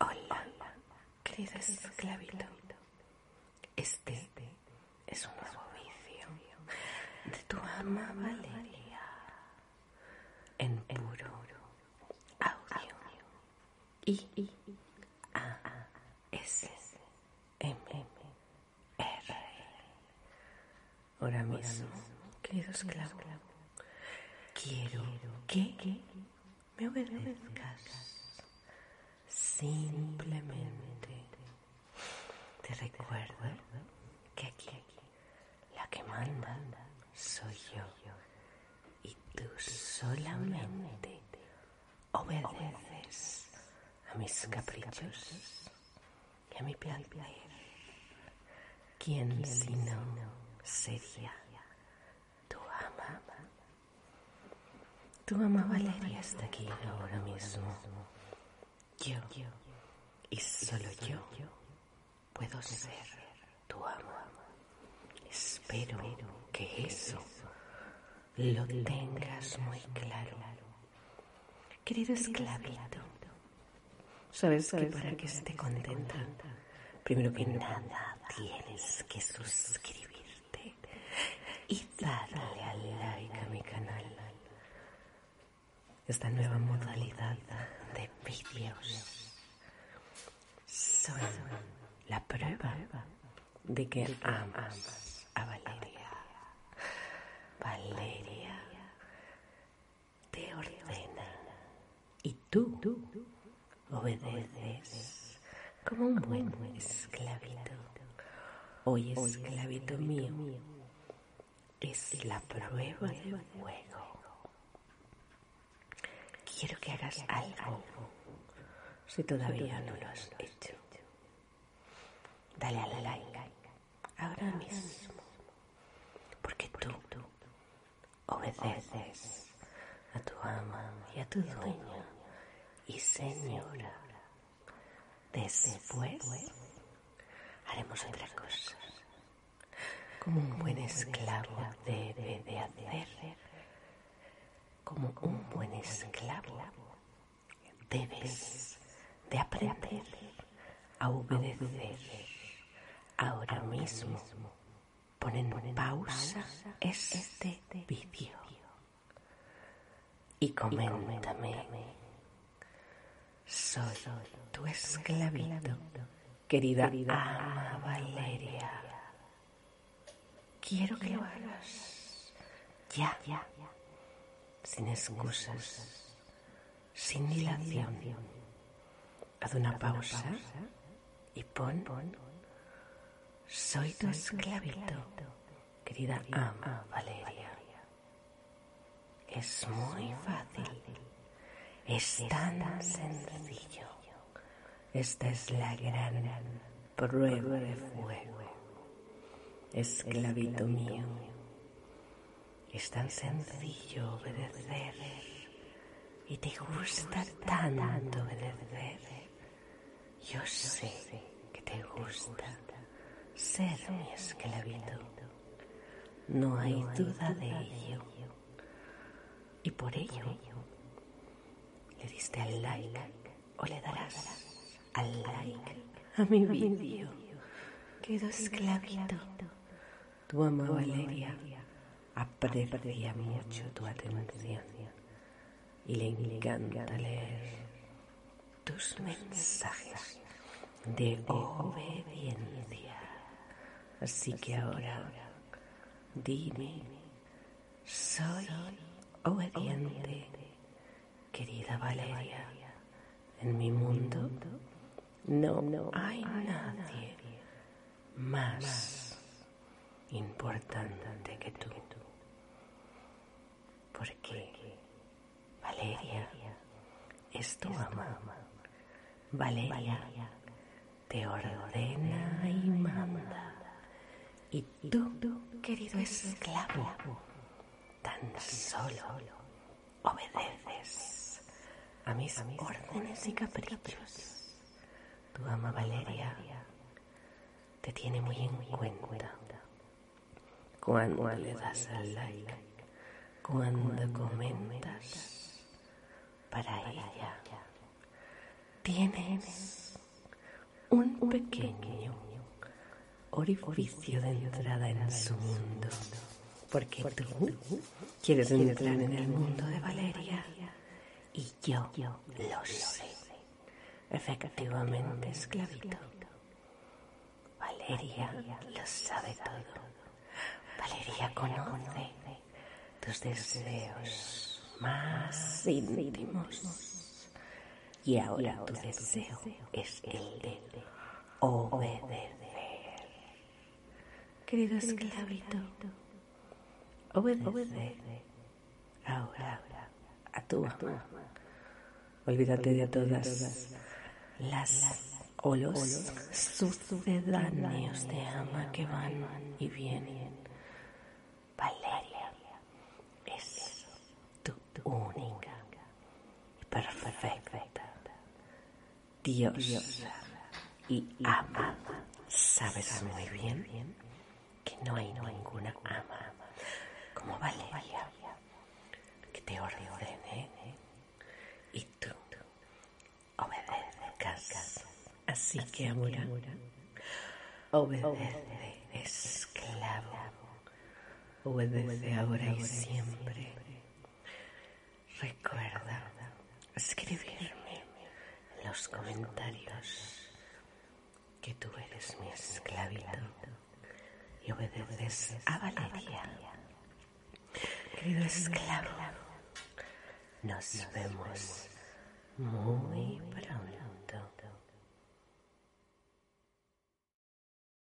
Hola, querido esclavito. Este es un nuevo vicio de tu ama Valeria en puro audio y A S M R. Ahora mismo, querido esclavo, quiero que me obedezcas. Simplemente te recuerdo que aquí la que manda soy yo y tú solamente obedeces a mis caprichos y a mi placer. ¿Quién si no sería tu ama? Tu ama Valeria está aquí ahora mismo. Yo, y solo yo, puedo ser tu amo. Espero que eso lo tengas muy claro. Querido esclavito, sabes que para que esté contenta, primero que nada tienes que suscribirte y darle al like a mi canal. Esta nueva modalidad de vídeos son la prueba de que amas a Valeria. Valeria te ordena y tú obedeces como un buen esclavito. Hoy esclavito mío es la prueba del fuego. Quiero que hagas algo. si todavía no lo has hecho. Dale al like. Ahora mismo, porque tú obedeces a tu ama y a tu dueña y señora. Después haremos otra cosa. Como un buen esclavo debe de hacer como un buen esclavo, debes de aprender a obedecer. Ahora mismo ponen pausa este vídeo y coméntame. Soy tu esclavito, querida ama Valeria. Quiero que lo hagas. Ya sin excusas, sin dilación. Haz una pausa y pon, soy tu esclavito, querida ama Valeria. Es muy fácil, es tan sencillo. Esta es la gran prueba de fuego, esclavito mío. Es tan sencillo obedecer y te gusta tanto obedecer. Yo sé que te gusta ser mi esclavito. No hay duda de ello. Y por ello le diste al like o le darás al like a mi vídeo. Quedo esclavito. Tu ama Valeria aprecia mucho tu atención y le encanta leer tus mensajes de obediencia. Así que ahora dime, soy obediente, querida Valeria. En mi mundo no hay nadie más importante que tú porque Valeria es tu ama. Valeria te ordena y manda. Y tú, querido esclavo, tan solo obedeces a mis órdenes y caprichos. Tu ama Valeria te tiene muy en cuenta cuando le das al like cuando comentas para ella. tienes un pequeño orificio de entrada en su mundo. Porque tú quieres entrar en el mundo de Valeria. Y yo lo sé. Efectivamente, esclavito. Valeria lo sabe todo. Valeria conoce tus deseos más íntimos. Y ahora tu deseo es el de obedecer. Querido esclavito, obedece ahora a tu ama. Olvídate de todas las o los sucedáneos de ama que van y vienen. Valeria es tu única y perfecta diosa y ama. Sabes muy bien que no hay ninguna ama como Valeria que te ordene y tú obedezcas. Así que ahora obedece, esclavo. Obedece ahora y siempre. Recuerda escribirme en los comentarios que tú eres mi esclavito y obedeces a Valeria. Querido esclavo, nos vemos muy pronto.